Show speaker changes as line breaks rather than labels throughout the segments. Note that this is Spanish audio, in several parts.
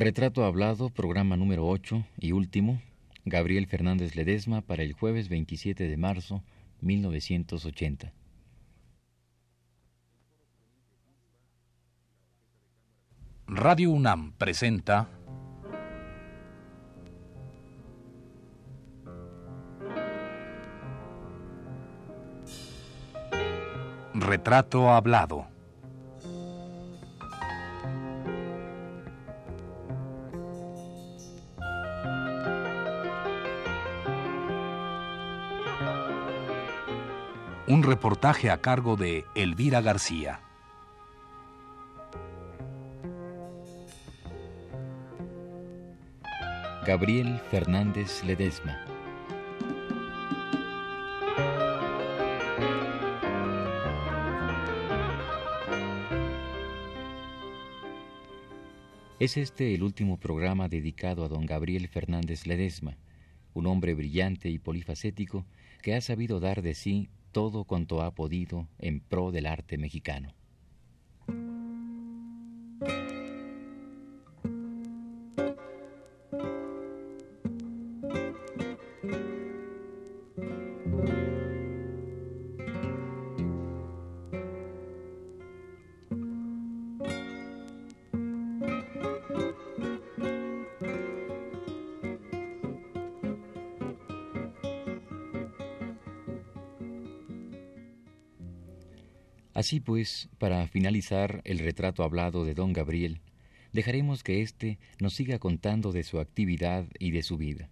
Retrato Hablado, programa número 8 y último, Gabriel Fernández Ledesma para el jueves 27 de marzo 1980.
Radio UNAM presenta Retrato Hablado. Un reportaje a cargo de Elvira García.
Gabriel Fernández Ledesma. Es este el último programa dedicado a don Gabriel Fernández Ledesma, un hombre brillante y polifacético que ha sabido dar de sí todo cuanto ha podido en pro del arte mexicano. Así pues, para finalizar el retrato hablado de don Gabriel, dejaremos que éste nos siga contando de su actividad y de su vida.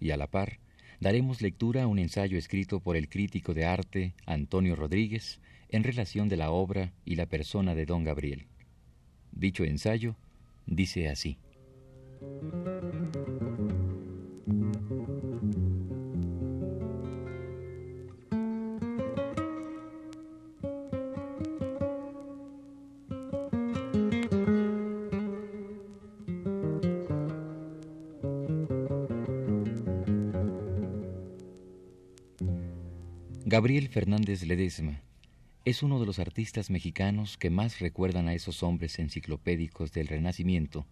Y a la par, daremos lectura a un ensayo escrito por el crítico de arte Antonio Rodríguez en relación de la obra y la persona de don Gabriel. Dicho ensayo dice así. Gabriel Fernández Ledesma es uno de los artistas mexicanos que más recuerdan a esos hombres enciclopédicos del Renacimiento,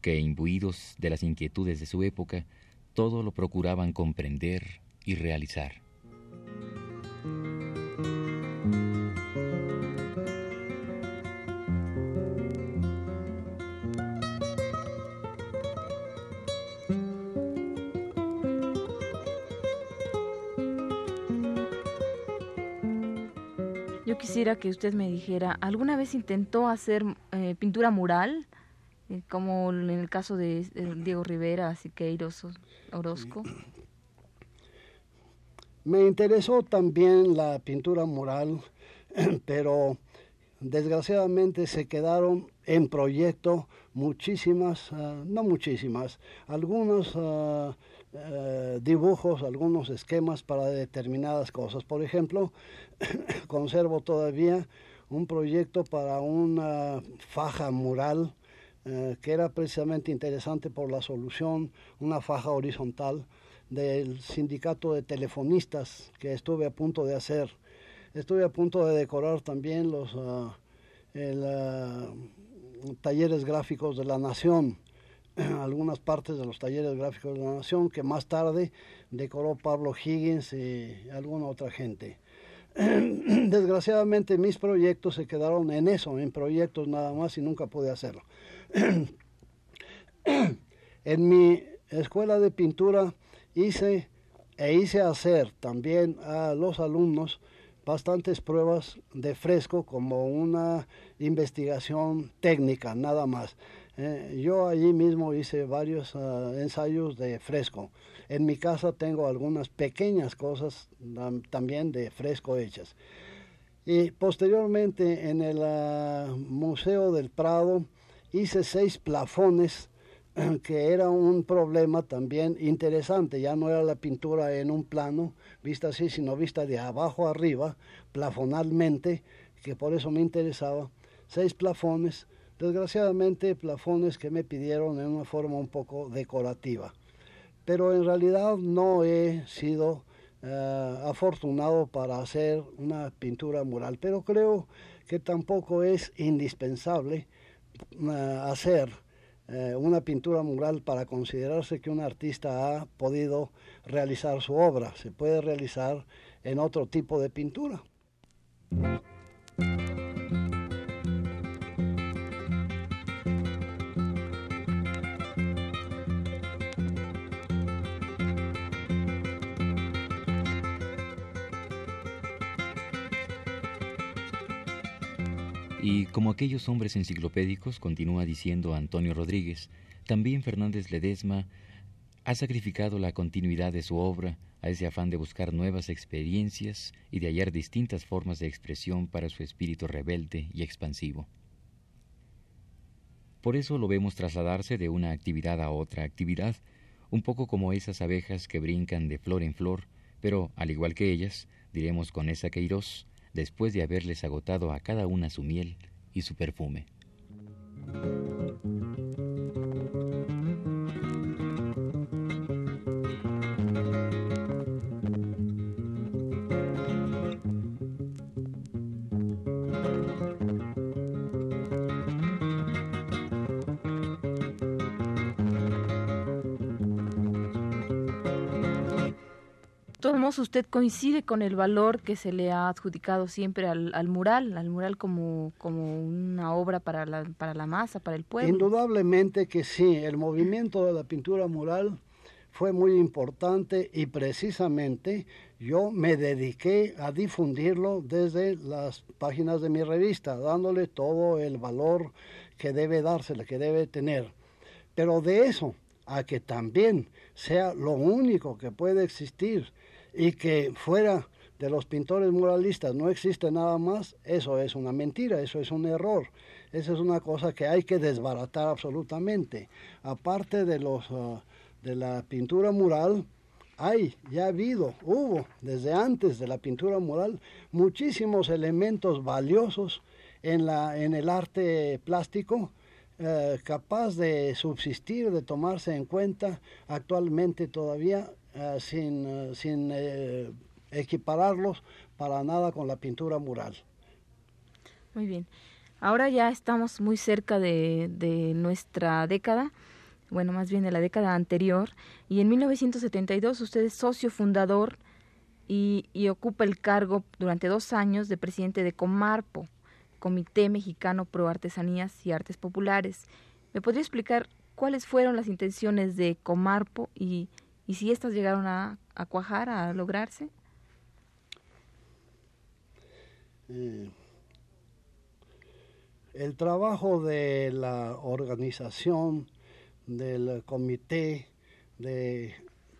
que, imbuidos de las inquietudes de su época, todo lo procuraban comprender y realizar.
Quisiera que usted me dijera, ¿alguna vez intentó hacer eh, pintura mural? Eh, como en el caso de Diego Rivera, Siqueiros, Orozco.
Me interesó también la pintura mural, pero desgraciadamente se quedaron en proyecto muchísimas, ah, no muchísimas, algunos ah, eh, dibujos, algunos esquemas para determinadas cosas. Por ejemplo, conservo todavía un proyecto para una faja mural eh, que era precisamente interesante por la solución, una faja horizontal del sindicato de telefonistas que estuve a punto de hacer. Estuve a punto de decorar también los ah, ah, talleres gráficos de la Nación algunas partes de los talleres gráficos de la Nación que más tarde decoró Pablo Higgins y alguna otra gente. Desgraciadamente mis proyectos se quedaron en eso, en proyectos nada más y nunca pude hacerlo. en mi escuela de pintura hice e hice hacer también a los alumnos bastantes pruebas de fresco como una investigación técnica, nada más. Eh, yo allí mismo hice varios ah, ensayos de fresco. En mi casa tengo algunas pequeñas cosas también de fresco hechas. Y posteriormente en el ah, Museo del Prado hice seis plafones que era un problema también interesante. Ya no era la pintura en un plano, vista así, sino vista de abajo arriba, plafonalmente, que por eso me interesaba. Seis plafones Desgraciadamente, plafones que me pidieron en una forma un poco decorativa. Pero en realidad no he sido eh, afortunado para hacer una pintura mural. Pero creo que tampoco es indispensable eh, hacer eh, una pintura mural para considerarse que un artista ha podido realizar su obra. Se puede realizar en otro tipo de pintura.
Y como aquellos hombres enciclopédicos, continúa diciendo Antonio Rodríguez, también Fernández Ledesma ha sacrificado la continuidad de su obra a ese afán de buscar nuevas experiencias y de hallar distintas formas de expresión para su espíritu rebelde y expansivo. Por eso lo vemos trasladarse de una actividad a otra actividad, un poco como esas abejas que brincan de flor en flor, pero, al igual que ellas, diremos con esa Queiroz, después de haberles agotado a cada una su miel y su perfume.
Todos usted coincide con el valor que se le ha adjudicado siempre al, mural, al mural como, como una obra para la, para la masa, para el pueblo.
Indudablemente que sí, el movimiento de la pintura mural fue muy importante y precisamente yo me dediqué a difundirlo desde las páginas de mi revista, dándole todo el valor que debe dársele, que debe tener. Pero de eso a que también sea lo único que puede existir y que fuera de los pintores muralistas no existe nada más, eso es una mentira, eso es un error. Esa es una cosa que hay que desbaratar absolutamente. Aparte de, los, ah, de la pintura mural, hay, ya ha habido, hubo desde antes de la pintura mural muchísimos elementos valiosos en, la, en el arte plástico eh, capaz de subsistir, de tomarse en cuenta actualmente todavía eh, sin, eh, sin eh, equipararlos para nada con la pintura mural.
Muy bien. Ahora ya estamos muy cerca de, de nuestra década, bueno, más bien de la década anterior, y en 1972 usted es socio fundador y, y ocupa el cargo durante dos años de presidente de Comarpo, Comité Mexicano Pro Artesanías y Artes Populares. ¿Me podría explicar cuáles fueron las intenciones de Comarpo y y si estas llegaron a, cuajar, a lograrse.
Eh, el trabajo de la organización del comité de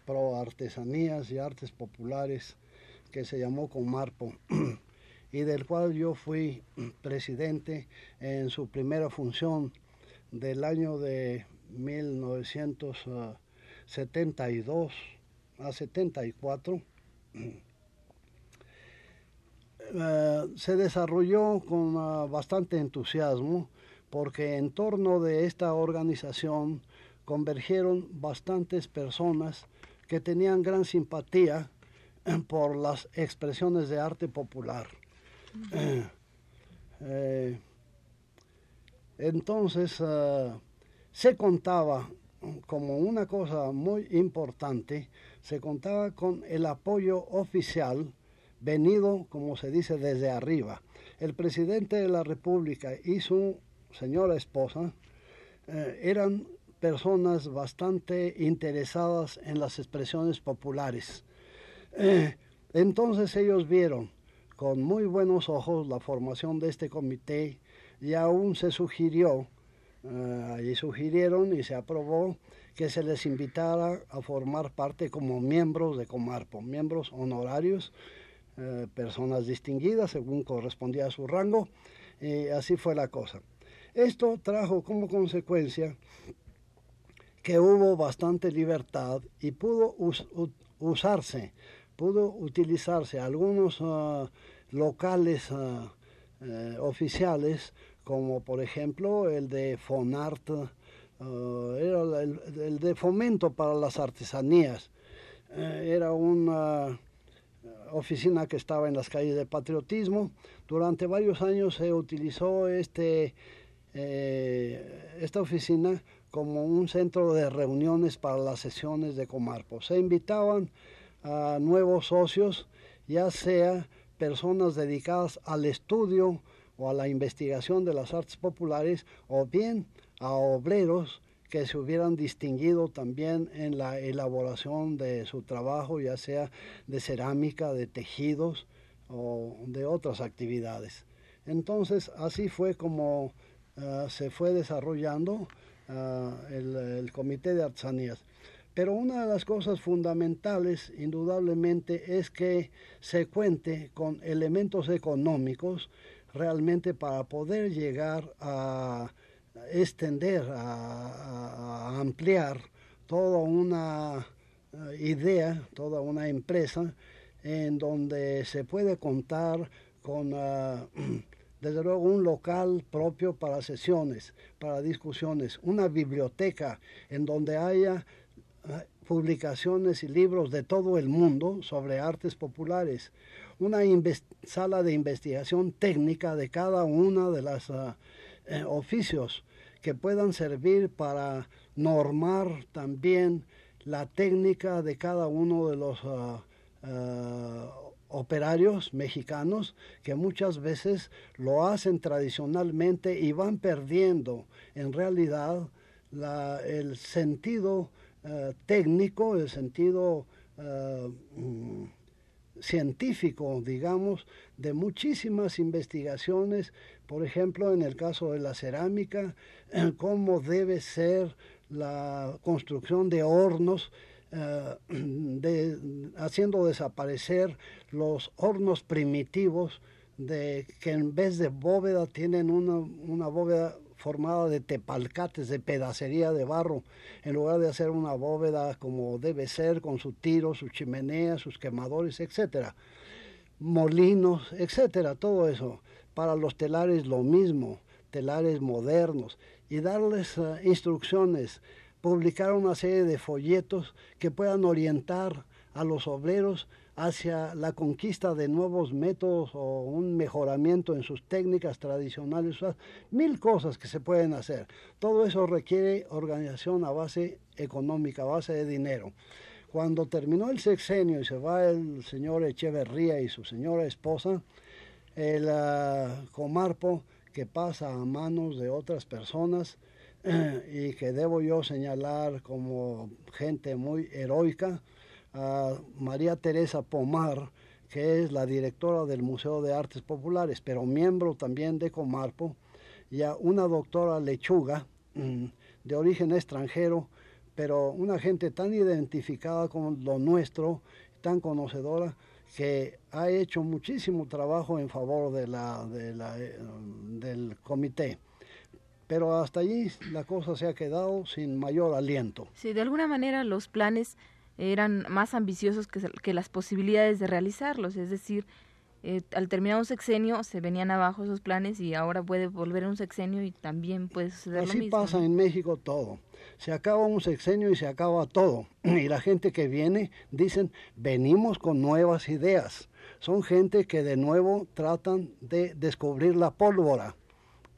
pro artesanías y artes populares que se llamó Comarpo y del cual yo fui presidente en su primera función del año de 1900 72 a 74, eh, se desarrolló con uh, bastante entusiasmo porque en torno de esta organización convergieron bastantes personas que tenían gran simpatía por las expresiones de arte popular. Eh, entonces uh, se contaba como una cosa muy importante, se contaba con el apoyo oficial venido, como se dice, desde arriba. El presidente de la República y su señora esposa eh, eran personas bastante interesadas en las expresiones populares. Eh, entonces ellos vieron con muy buenos ojos la formación de este comité y aún se sugirió Uh, allí sugirieron y se aprobó que se les invitara a formar parte como miembros de Comarpo, miembros honorarios, eh, personas distinguidas según correspondía a su rango, y así fue la cosa. Esto trajo como consecuencia que hubo bastante libertad y pudo usarse, pudo utilizarse algunos uh, locales uh, eh, oficiales como por ejemplo el de Fonart, uh, era el, de fomento para las artesanías. Eh, era una oficina que estaba en las calles de patriotismo. Durante varios años se utilizó este, eh, esta oficina como un centro de reuniones para las sesiones de Comarpo. Se invitaban a nuevos socios, ya sea personas dedicadas al estudio o a la investigación de las artes populares, o bien a obreros que se hubieran distinguido también en la elaboración de su trabajo, ya sea de cerámica, de tejidos o de otras actividades. Entonces, así fue como ah, se fue desarrollando ah, el, el, Comité de Artesanías. Pero una de las cosas fundamentales, indudablemente, es que se cuente con elementos económicos realmente para poder llegar a extender, a, ampliar toda una eh, idea, toda una empresa en donde se puede contar con, ah, desde luego, un local propio para sesiones, para discusiones, una biblioteca en donde haya ah, publicaciones y libros de todo el mundo sobre artes populares, una sala de investigación técnica de cada una de las ah, eh, oficios que puedan servir para normar también la técnica de cada uno de los ah, ah, operarios mexicanos que muchas veces lo hacen tradicionalmente y van perdiendo en realidad el sentido ah, técnico, el sentido mm, científico, digamos, de muchísimas investigaciones, por ejemplo, en el caso de la cerámica, cómo debe ser la construcción de hornos, eh, de, haciendo desaparecer los hornos primitivos de que en vez de bóveda tienen una, una bóveda formada de tepalcates, de pedacería de barro, en lugar de hacer una bóveda como debe ser, con su tiro, su chimenea, sus quemadores, etcétera, molinos, etcétera, todo eso. Para los telares lo mismo, telares modernos, y darles eh, instrucciones, publicar una serie de folletos que puedan orientar a los obreros hacia la conquista de nuevos métodos o un mejoramiento en sus técnicas tradicionales, mil cosas que se pueden hacer. Todo eso requiere organización a base económica, a base de dinero. Cuando terminó el sexenio y se va el señor Echeverría y su señora esposa, el uh, Comarpo, que pasa a manos de otras personas y que debo yo señalar como gente muy heroica, a María Teresa Pomar, que es la directora del Museo de Artes Populares, pero miembro también de Comarpo, y a una doctora Lechuga, mm, de origen extranjero, pero una gente tan identificada con lo nuestro, tan conocedora, que ha hecho muchísimo trabajo en favor eh, del comité. Pero hasta allí la cosa se ha quedado sin mayor aliento.
Sí, de alguna manera los planes eran más ambiciosos que, que las posibilidades de realizarlos, es decir, eh, al terminar un sexenio se venían abajo esos planes y ahora puede volver un sexenio y también puede suceder
Así
lo mismo.
pasa en México todo. Se acaba un sexenio y se acaba todo. Y la gente que viene dicen, venimos con nuevas ideas. Son gente que de nuevo tratan de descubrir la pólvora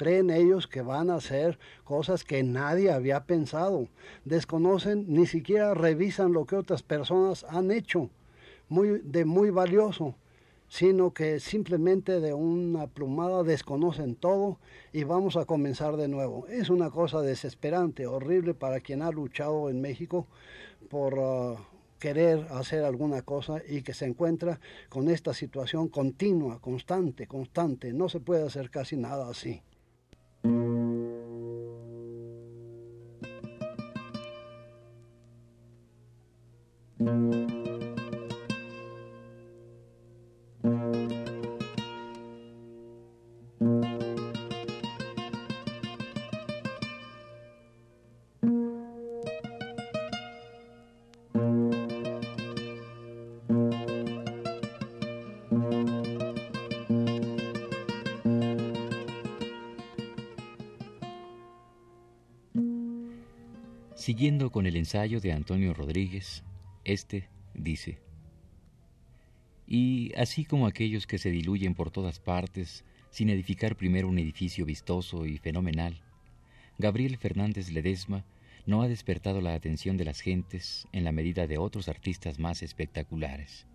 creen ellos que van a hacer cosas que nadie había pensado. Desconocen, ni siquiera revisan lo que otras personas han hecho, muy, de muy valioso, sino que simplemente de una plumada desconocen todo y vamos a comenzar de nuevo. Es una cosa desesperante, horrible para quien ha luchado en México por... Uh, querer hacer alguna cosa y que se encuentra con esta situación continua, constante, constante. No se puede hacer casi nada así.
thank you Siguiendo con el ensayo de Antonio Rodríguez, este dice, Y así como aquellos que se diluyen por todas partes sin edificar primero un edificio vistoso y fenomenal, Gabriel Fernández Ledesma no ha despertado la atención de las gentes en la medida de otros artistas más espectaculares.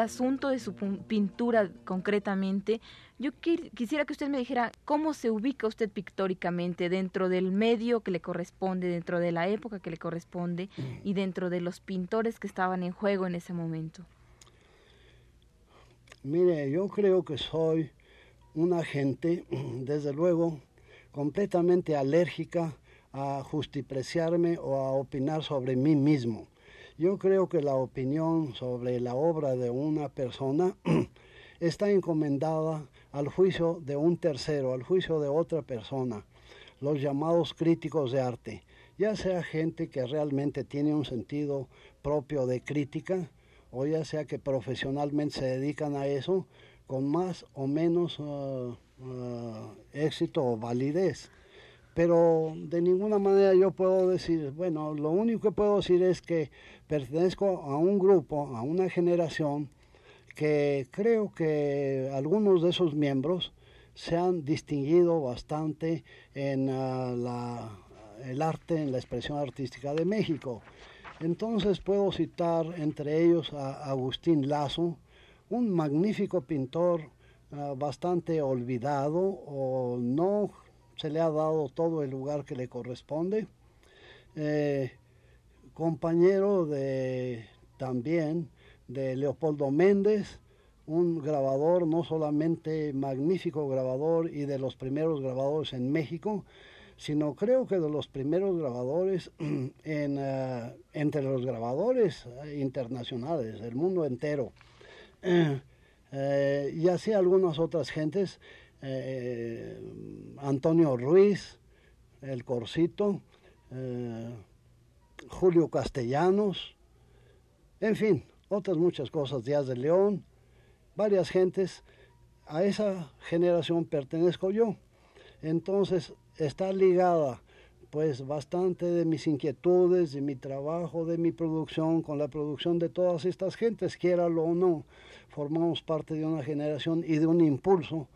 Al asunto de su pintura concretamente, yo quisiera que usted me dijera cómo se ubica usted pictóricamente dentro del medio que le corresponde, dentro de la época que le corresponde y dentro de los pintores que estaban en juego en ese momento.
Mire, yo creo que soy una gente, desde luego, completamente alérgica a justipreciarme o a opinar sobre mí mismo. Yo creo que la opinión sobre la obra de una persona está encomendada al juicio de un tercero, al juicio de otra persona, los llamados críticos de arte, ya sea gente que realmente tiene un sentido propio de crítica, o ya sea que profesionalmente se dedican a eso con más o menos uh, uh, éxito o validez pero de ninguna manera yo puedo decir, bueno, lo único que puedo decir es que pertenezco a un grupo, a una generación que creo que algunos de esos miembros se han distinguido bastante en ah, el arte, en la expresión artística de México. Entonces puedo citar entre ellos a Agustín Lazo, un magnífico pintor ah, bastante olvidado o no se le ha dado todo el lugar que le corresponde. Eh, compañero de también de Leopoldo Méndez, un grabador, no solamente magnífico grabador y de los primeros grabadores en México, sino creo que de los primeros grabadores eh, entre los grabadores internacionales del mundo entero. Eh, y así algunas otras gentes eh, Antonio Ruiz, El Corcito, eh, Julio Castellanos, en fin, otras muchas cosas, Díaz de León, varias gentes, a esa generación pertenezco yo. Entonces está ligada pues bastante de mis inquietudes, de mi trabajo, de mi producción, con la producción de todas estas gentes, quiéralo o no, formamos parte de una generación y de un impulso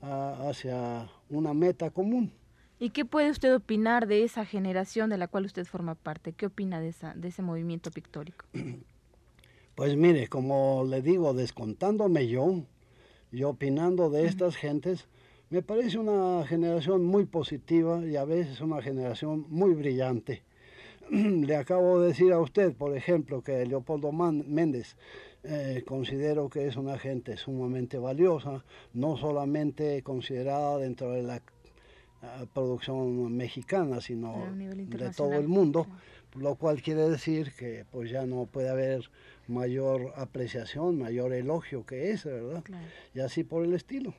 hacia una meta común.
¿Y qué puede usted opinar de esa generación de la cual usted forma parte? ¿Qué opina de, esa, de ese movimiento pictórico?
Pues mire, como le digo, descontándome yo y opinando de estas gentes, me parece una generación muy positiva y a veces una generación muy brillante. le acabo de decir a usted, por ejemplo, que Leopoldo Méndez eh, considero que es una gente sumamente valiosa, no solamente considerada dentro de la eh, producción mexicana, sino de todo el mundo, lo cual quiere decir que pues ya no puede haber mayor apreciación, mayor elogio que ese, ¿verdad? Y así por el estilo.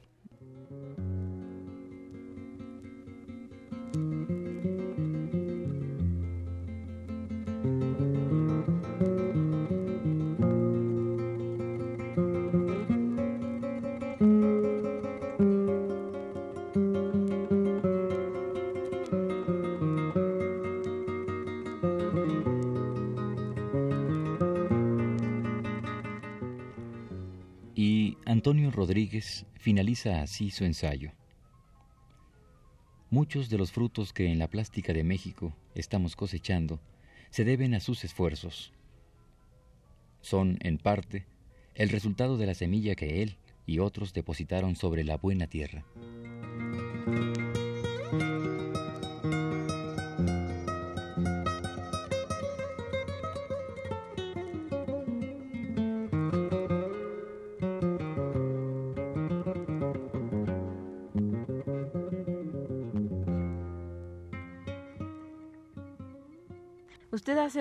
Finaliza así su ensayo. Muchos de los frutos que en la plástica de México estamos cosechando se deben a sus esfuerzos. Son, en parte, el resultado de la semilla que él y otros depositaron sobre la buena tierra.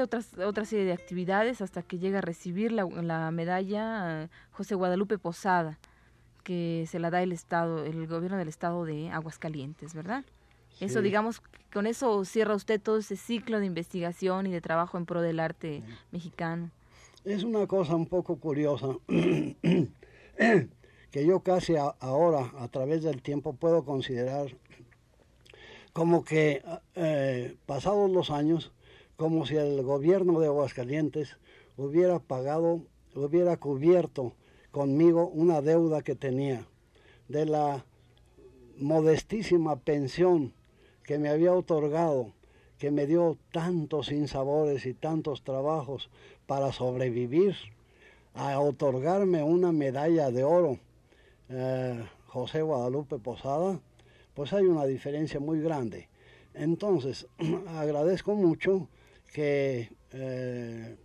Otras, otra serie de actividades hasta que llega a recibir la, la medalla eh, José Guadalupe Posada, que se la da el Estado, el gobierno del Estado de Aguascalientes, ¿verdad? Eso, digamos, con eso cierra usted todo ese ciclo de investigación y de trabajo en pro del arte mexicano.
Es una cosa un poco curiosa que yo casi ahora, a través del tiempo, puedo considerar como que eh, pasados los años, como si el gobierno de Aguascalientes hubiera pagado, hubiera cubierto conmigo una deuda que tenía de la modestísima pensión que me había otorgado, que me dio tantos sinsabores y tantos trabajos para sobrevivir, a otorgarme una medalla de oro, eh, José Guadalupe Posada, pues hay una diferencia muy grande. Entonces, agradezco mucho que eh,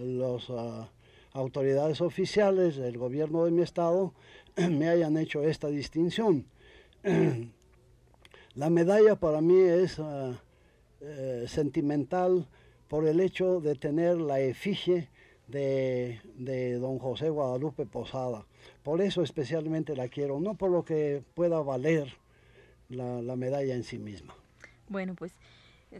las ah, autoridades oficiales del gobierno de mi estado me hayan hecho esta distinción. La medalla para mí es ah, eh, sentimental por el hecho de tener la efigie de, de, don José Guadalupe Posada. Por eso especialmente la quiero, no por lo que pueda valer la, medalla en sí misma.
Bueno, pues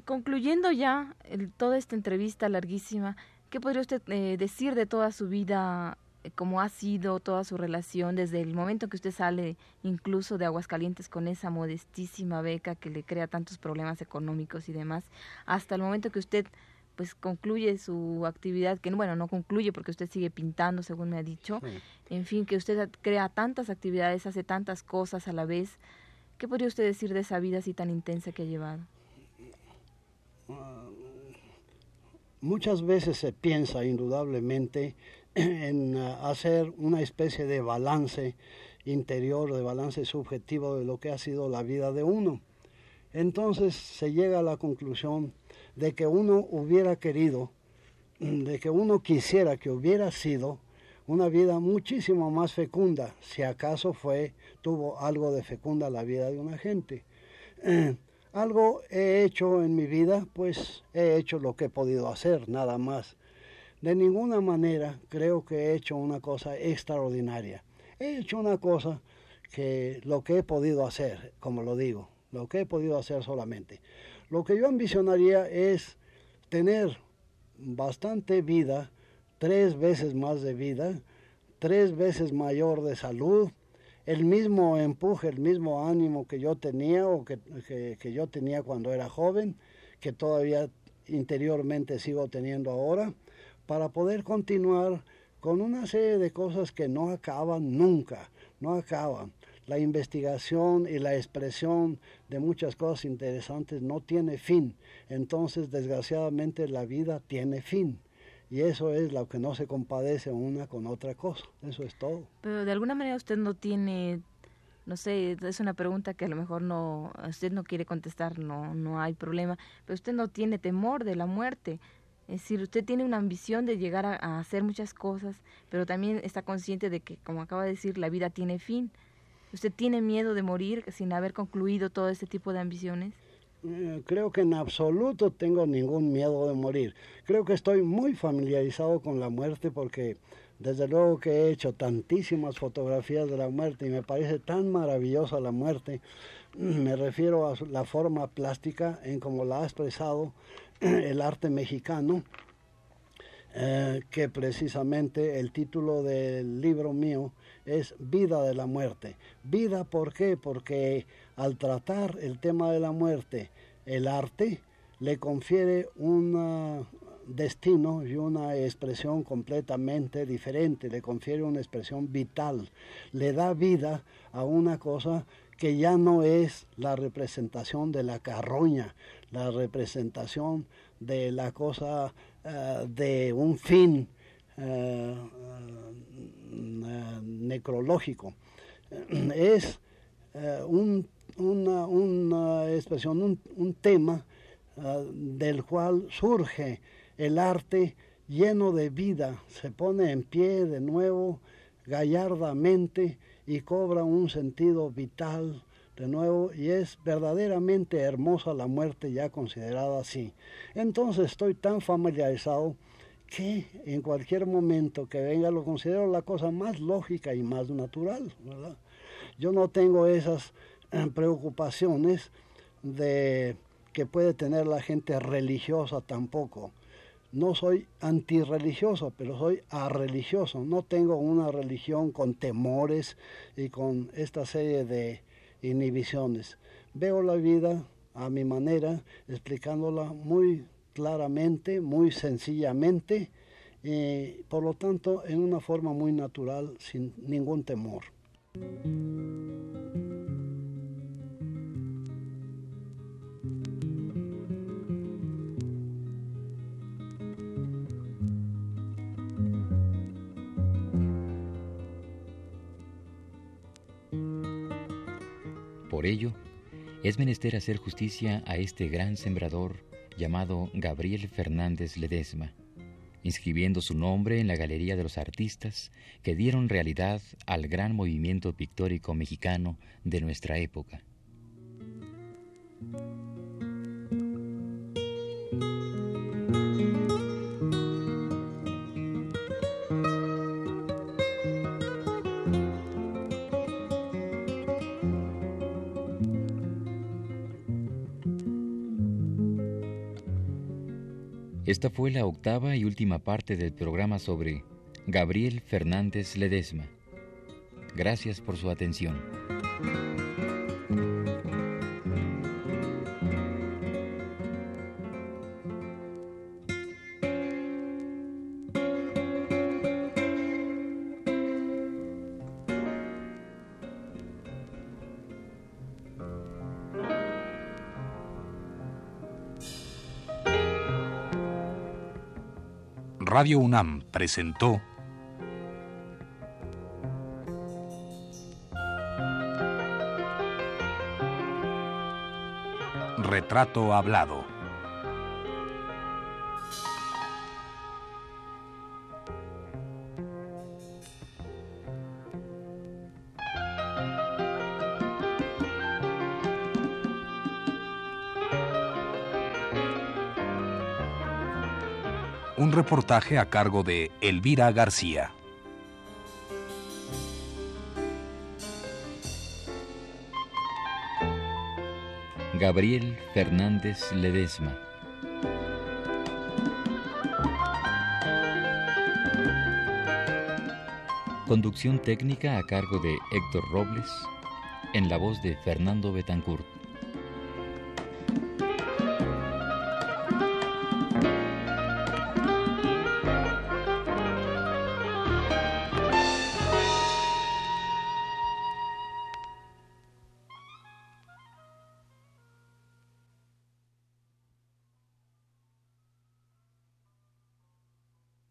concluyendo ya toda esta entrevista larguísima, ¿qué podría usted eh, decir de toda su vida, eh, cómo ha sido toda su relación desde el momento que usted sale incluso de Aguascalientes con esa modestísima beca que le crea tantos problemas económicos y demás, hasta el momento que usted pues concluye su actividad, que bueno, no concluye porque usted sigue pintando, según me ha dicho, en fin, que usted crea tantas actividades, hace tantas cosas a la vez, ¿Qué podría usted decir de esa vida así tan intensa que ha llevado?
Muchas veces se piensa indudablemente en uh, hacer una especie de balance interior, de balance subjetivo de lo que ha sido la vida de uno. Entonces se llega a la conclusión de que uno hubiera querido, de que uno quisiera que hubiera sido una vida muchísimo más fecunda, si acaso fue, tuvo algo de fecunda la vida de una gente. Algo he hecho en mi vida, pues he hecho lo que he podido hacer, nada más. De ninguna manera creo que he hecho una cosa extraordinaria. He hecho una cosa que lo que he podido hacer, como lo digo, lo que he podido hacer solamente. Lo que yo ambicionaría es tener bastante vida, tres veces más de vida, tres veces mayor de salud, el mismo empuje, el mismo ánimo que yo tenía o que, que, yo tenía cuando era joven, que todavía interiormente sigo teniendo ahora, para poder continuar con una serie de cosas que no acaban nunca, no acaban. La investigación y la expresión de muchas cosas interesantes no tiene fin, entonces desgraciadamente la vida tiene fin. Y eso es lo que no se compadece una con otra cosa. Eso es todo.
Pero de alguna manera usted no tiene, no sé, es una pregunta que a lo mejor no, usted no quiere contestar, no, no hay problema, pero usted no tiene temor de la muerte. Es decir, usted tiene una ambición de llegar a, hacer muchas cosas, pero también está consciente de que, como acaba de decir, la vida tiene fin. ¿Usted tiene miedo de morir sin haber concluido todo ese tipo de ambiciones?
Eh, creo que en absoluto tengo ningún miedo de morir. Creo que estoy muy familiarizado con la muerte porque desde luego que he hecho tantísimas fotografías de la muerte y me parece tan maravillosa la muerte. Me refiero a la forma plástica en cómo la ha expresado el arte mexicano, eh, que precisamente el título del libro mío es Vida de la muerte. Vida, ¿por qué? Porque al tratar el tema de la muerte, el arte le confiere un destino y una expresión completamente diferente, le confiere una expresión vital, le da vida a una cosa que ya no es la representación de la carroña, la representación de la cosa eh, de un fin eh, eh, necrológico. Es un una, una expresión, un, un tema uh, del cual surge el arte lleno de vida, se pone en pie de nuevo gallardamente y cobra un sentido vital de nuevo y es verdaderamente hermosa la muerte ya considerada así. Entonces estoy tan familiarizado que en cualquier momento que venga lo considero la cosa más lógica y más natural. Yo no tengo esas preocupaciones de que puede tener la gente religiosa tampoco. No soy antirreligioso, pero soy arreligioso. No tengo una religión con temores y con esta serie de inhibiciones. Veo la vida a mi manera, explicándola muy claramente, muy sencillamente, y por lo tanto en una forma muy natural, sin ningún temor.
Por ello, es menester hacer justicia a este gran sembrador llamado Gabriel Fernández Ledesma, inscribiendo su nombre en la Galería de los Artistas que dieron realidad al gran movimiento pictórico mexicano de nuestra época. Esta fue la octava y última parte del programa sobre Gabriel Fernández Ledesma. Gracias por su atención.
Radio UNAM presentó Retrato Hablado. Un reportaje a cargo de Elvira García.
Gabriel Fernández Ledesma. Conducción técnica a cargo de Héctor Robles, en la voz de Fernando Betancourt.